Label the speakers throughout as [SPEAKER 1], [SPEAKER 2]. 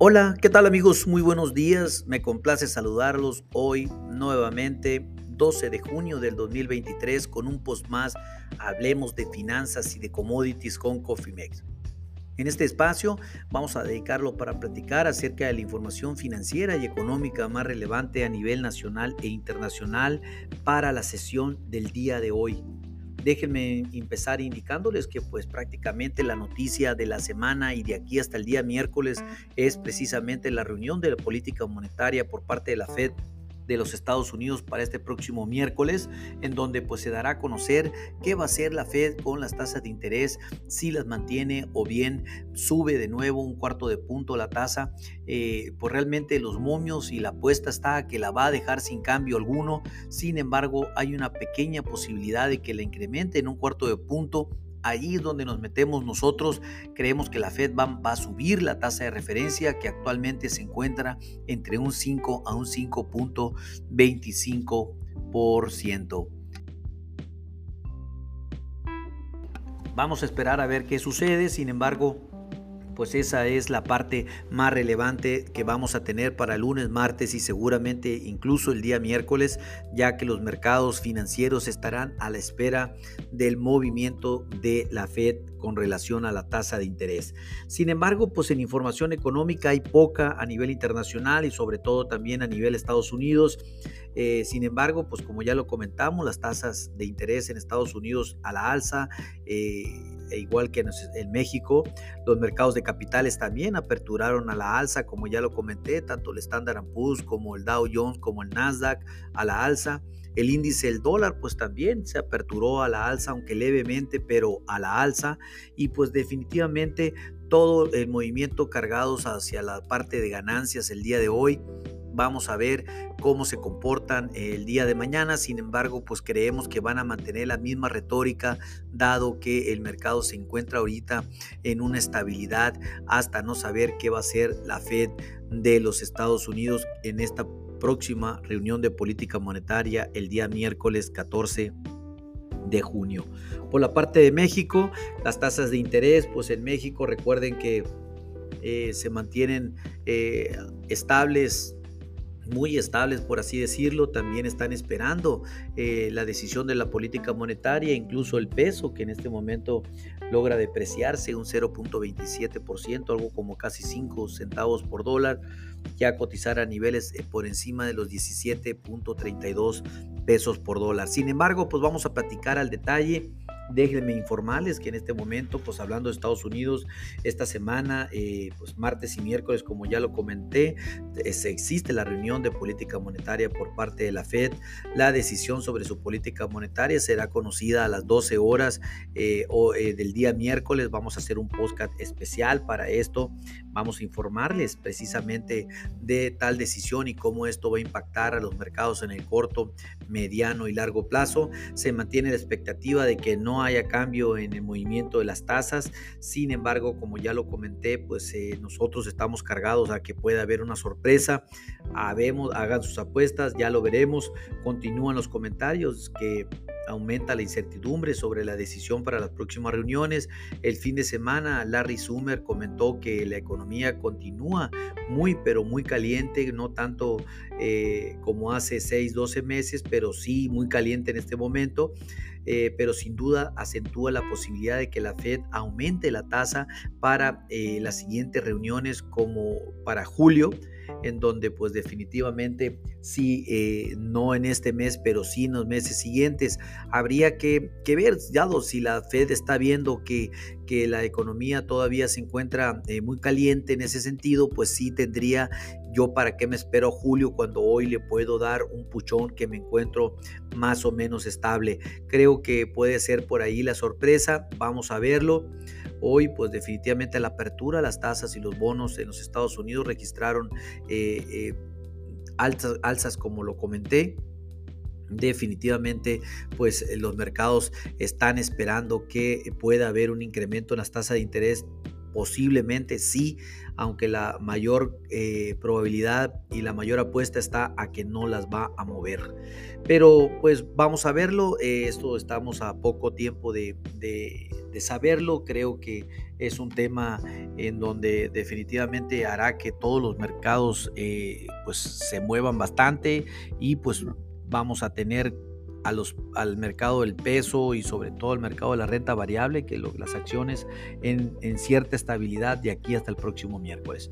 [SPEAKER 1] Hola, ¿qué tal amigos? Muy buenos días. Me complace saludarlos hoy nuevamente, 12 de junio del 2023, con un post más. Hablemos de finanzas y de commodities con Cofimex. En este espacio vamos a dedicarlo para platicar acerca de la información financiera y económica más relevante a nivel nacional e internacional para la sesión del día de hoy. Déjenme empezar indicándoles que pues prácticamente la noticia de la semana y de aquí hasta el día miércoles es precisamente la reunión de la política monetaria por parte de la Fed de los Estados Unidos para este próximo miércoles, en donde pues se dará a conocer qué va a hacer la Fed con las tasas de interés, si las mantiene o bien sube de nuevo un cuarto de punto la tasa. Eh, pues realmente los momios y la apuesta está que la va a dejar sin cambio alguno. Sin embargo, hay una pequeña posibilidad de que la incremente en un cuarto de punto Ahí es donde nos metemos nosotros. Creemos que la Fed va, a subir la tasa de referencia que actualmente se encuentra entre un 5 a un 5.25%. Vamos a esperar a ver qué sucede. Sin embargo, pues esa es la parte más relevante que vamos a tener para lunes, martes y seguramente incluso el día miércoles, ya que los mercados financieros estarán a la espera del movimiento de la Fed con relación a la tasa de interés. Sin embargo, pues en información económica hay poca a nivel internacional y sobre todo también a nivel Estados Unidos. Eh, sin embargo, pues como ya lo comentamos, las tasas de interés en Estados Unidos a la alza. Eh, e igual que en México, los mercados de capitales también aperturaron a la alza, como ya lo comenté, tanto el Standard Poor's como el Dow Jones como el Nasdaq a la alza. El índice del dólar pues también se aperturó a la alza, aunque levemente, pero a la alza. Y pues definitivamente todo el movimiento cargados hacia la parte de ganancias el día de hoy Vamos a ver cómo se comportan el día de mañana. Sin embargo, pues creemos que van a mantener la misma retórica, dado que el mercado se encuentra ahorita en una estabilidad hasta no saber qué va a ser la Fed de los Estados Unidos en esta próxima reunión de política monetaria el día miércoles 14 de junio. Por la parte de México, las tasas de interés, pues en México recuerden que eh, se mantienen eh, estables muy estables, por así decirlo, también están esperando eh, la decisión de la política monetaria, incluso el peso, que en este momento logra depreciarse un 0.27%, algo como casi 5 centavos por dólar, ya cotizar a niveles eh, por encima de los 17.32 pesos por dólar. Sin embargo, pues vamos a platicar al detalle Déjenme informarles que en este momento, pues hablando de Estados Unidos, esta semana, eh, pues martes y miércoles, como ya lo comenté, existe la reunión de política monetaria por parte de la Fed. La decisión sobre su política monetaria será conocida a las 12 horas eh, o, eh, del día miércoles. Vamos a hacer un podcast especial para esto. Vamos a informarles precisamente de tal decisión y cómo esto va a impactar a los mercados en el corto, mediano y largo plazo. Se mantiene la expectativa de que no haya cambio en el movimiento de las tasas. Sin embargo, como ya lo comenté, pues eh, nosotros estamos cargados a que pueda haber una sorpresa. Hagan sus apuestas, ya lo veremos. Continúan los comentarios que aumenta la incertidumbre sobre la decisión para las próximas reuniones. El fin de semana, Larry Summer comentó que la economía continúa muy, pero muy caliente, no tanto eh, como hace 6, 12 meses, pero sí muy caliente en este momento. Eh, pero sin duda acentúa la posibilidad de que la Fed aumente la tasa para eh, las siguientes reuniones como para julio en donde pues definitivamente sí, eh, no en este mes, pero sí en los meses siguientes. Habría que, ver, dado si la Fed está viendo que, que la economía todavía se encuentra eh, muy caliente en ese sentido, pues sí tendría yo para qué me espero julio cuando hoy le puedo dar un puchón que me encuentro más o menos estable. Creo que puede ser por ahí la sorpresa, vamos a verlo. Hoy, pues definitivamente la apertura, las tasas y los bonos en los Estados Unidos registraron eh, eh, alzas, como lo comenté. Definitivamente, pues los mercados están esperando que pueda haber un incremento en las tasas de interés Posiblemente sí, aunque la mayor eh, probabilidad y la mayor apuesta está a que no las va a mover. Pero pues vamos a verlo. esto estamos a poco tiempo de, saberlo. Creo que es un tema en donde definitivamente hará que todos los mercados eh, pues se muevan bastante y pues vamos a tener al mercado del peso y sobre todo al mercado de la renta variable, que las acciones en, cierta estabilidad de aquí hasta el próximo miércoles.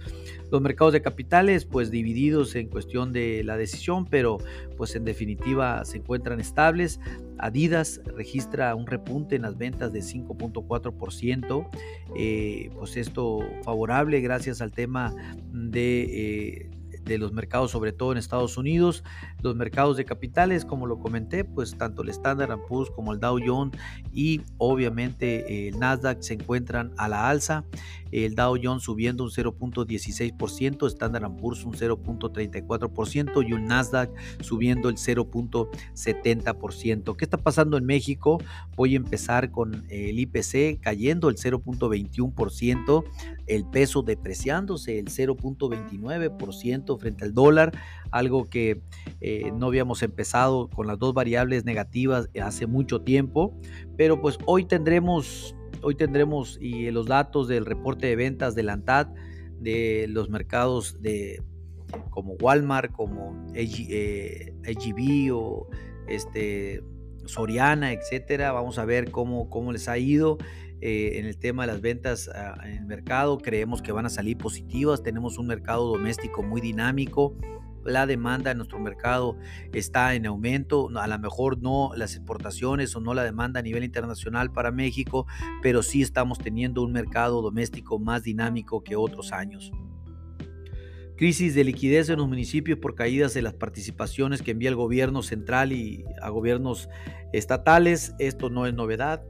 [SPEAKER 1] Los mercados de capitales, pues divididos en cuestión de la decisión, pero pues en definitiva se encuentran estables. Adidas registra un repunte en las ventas de 5.4%, eh, pues esto favorable gracias al tema de... Eh, de los mercados, sobre todo en Estados Unidos. Los mercados de capitales, como lo comenté, pues tanto el Standard Poor's como el Dow Jones y obviamente el Nasdaq se encuentran a la alza. El Dow Jones subiendo un 0.16%, Standard Poor's un 0.34% y un Nasdaq subiendo el 0.70%. ¿Qué está pasando en México? Voy a empezar con el IPC cayendo el 0.21%, el peso depreciándose el 0.29% frente al dólar, algo que eh, no habíamos empezado con las dos variables negativas hace mucho tiempo, pero pues hoy tendremos, hoy tendremos y los datos del reporte de ventas del ANTAD de los mercados de como Walmart, como AGB eh, o este, Soriana, etcétera. Vamos a ver cómo, cómo les ha ido. Eh, en el tema de las ventas ah, en el mercado. Creemos que van a salir positivas. Tenemos un mercado doméstico muy dinámico. La demanda en nuestro mercado está en aumento. A lo mejor no las exportaciones o no la demanda a nivel internacional para México, pero sí estamos teniendo un mercado doméstico más dinámico que otros años. Crisis de liquidez en los municipios por caídas de las participaciones que envía el gobierno central y a gobiernos estatales. Esto no es novedad.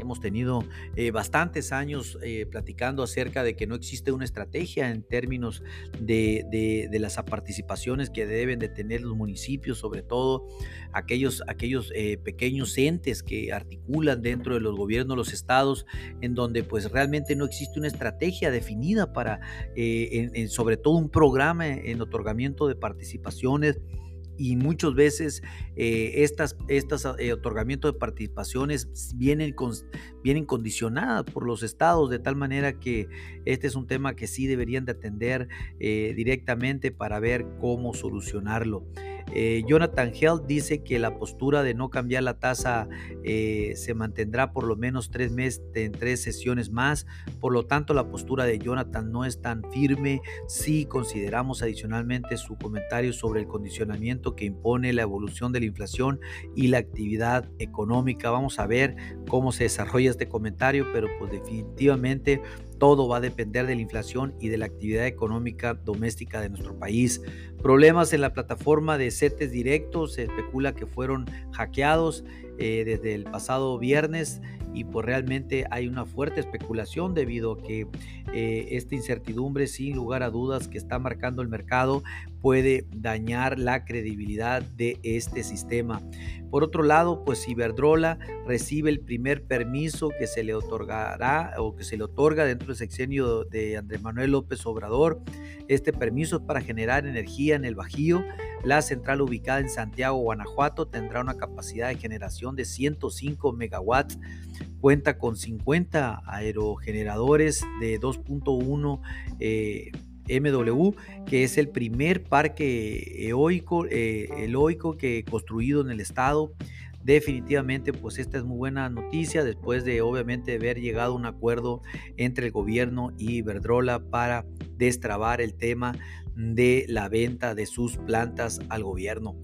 [SPEAKER 1] Hemos tenido eh, bastantes años eh, platicando acerca de que no existe una estrategia en términos de, las participaciones que deben de tener los municipios, sobre todo aquellos, aquellos eh, pequeños entes que articulan dentro de los gobiernos, los estados, en donde pues realmente no existe una estrategia definida para, sobre todo un programa en otorgamiento de participaciones y muchas veces eh, estas, estas eh, otorgamientos de participaciones vienen, vienen condicionadas por los estados de tal manera que este es un tema que sí deberían de atender eh, directamente para ver cómo solucionarlo. Eh, Jonathan Held dice que la postura de no cambiar la tasa eh, se mantendrá por lo menos tres meses en tres sesiones más. Por lo tanto, la postura de Jonathan no es tan firme si consideramos adicionalmente su comentario sobre el condicionamiento que impone la evolución de la inflación y la actividad económica. Vamos a ver cómo se desarrolla este comentario, pero pues definitivamente todo va a depender de la inflación y de la actividad económica doméstica de nuestro país. Problemas en la plataforma de CETES directos, se especula que fueron hackeados eh, desde el pasado viernes y pues realmente hay una fuerte especulación debido a que eh, esta incertidumbre sin lugar a dudas que está marcando el mercado puede dañar la credibilidad de este sistema. Por otro lado, pues Iberdrola recibe el primer permiso que se le otorgará o que se le otorga dentro del sexenio de Andrés Manuel López Obrador. Este permiso es para generar energía en el Bajío. La central ubicada en Santiago, Guanajuato, tendrá una capacidad de generación de 105 megawatts. Cuenta con 50 aerogeneradores de 2.1 eh, MW, que es el primer parque eólico, eh, que construido en el estado. Definitivamente, pues esta es muy buena noticia después de obviamente haber llegado a un acuerdo entre el gobierno y Iberdrola para destrabar el tema de la venta de sus plantas al gobierno.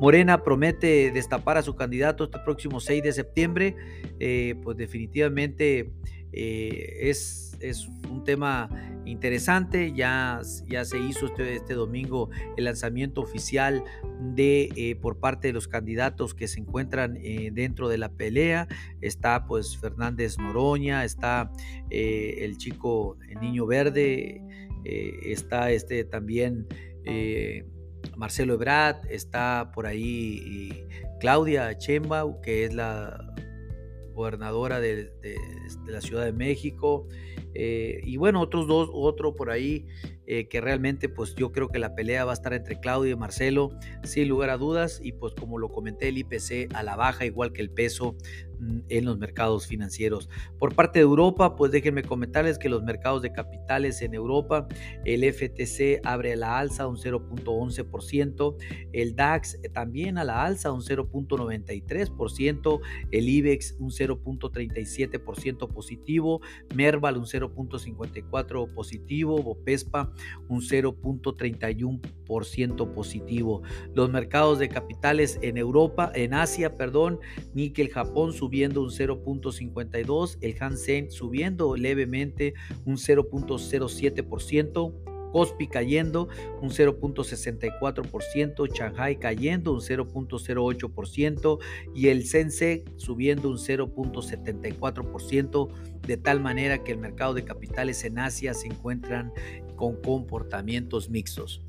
[SPEAKER 1] Morena promete destapar a su candidato este próximo 6 de septiembre. Eh, pues definitivamente eh, es, es, un tema interesante. Ya, ya se hizo este, este domingo el lanzamiento oficial de eh, por parte de los candidatos que se encuentran dentro de la pelea. Está pues Fernández Noroña, está el chico, el niño verde, está este también Marcelo Ebrard, está por ahí Claudia Chembau, que es la gobernadora de, la Ciudad de México, Eh, y bueno, otros dos, otro por ahí eh, que realmente pues yo creo que la pelea va a estar entre Claudio y Marcelo, sin lugar a dudas, y pues como lo comenté, el IPC a la baja, igual que el peso en los mercados financieros. Por parte de Europa, pues déjenme comentarles que los mercados de capitales en Europa, el FTC abre a la alza un 0.11%, el DAX también a la alza un 0.93%, el IBEX un 0.37% positivo, Merval un 0.54% positivo, Bopespa un 0.31% positivo. Los mercados de capitales en Europa, en Asia, perdón, Níquel Japón subiendo un 0.52, el Hansen subiendo levemente un 0.07%. Cospi cayendo un 0.64%, Shanghai cayendo un 0.08% y el Sense subiendo un 0.74%, de tal manera que el mercado de capitales en Asia se encuentran con comportamientos mixtos.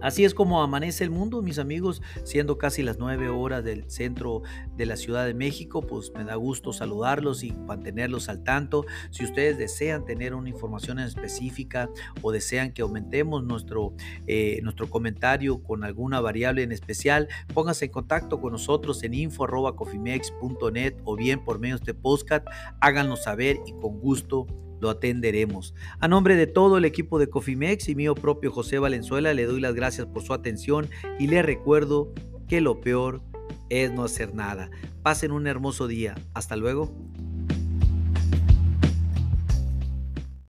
[SPEAKER 1] Así es como amanece el mundo, mis amigos, siendo casi las 9 horas del centro de la Ciudad de México, pues me da gusto saludarlos y mantenerlos al tanto. Si ustedes desean tener una información específica o desean que aumentemos nuestro, eh, nuestro comentario con alguna variable en especial, pónganse en contacto con nosotros en info.cofimex.net o bien por medio de este podcast, háganos saber y con gusto lo atenderemos. A nombre de todo el equipo de Cofimex y mío propio José Valenzuela, le doy las gracias por su atención y le recuerdo que lo peor es no hacer nada. Pasen un hermoso día. Hasta luego.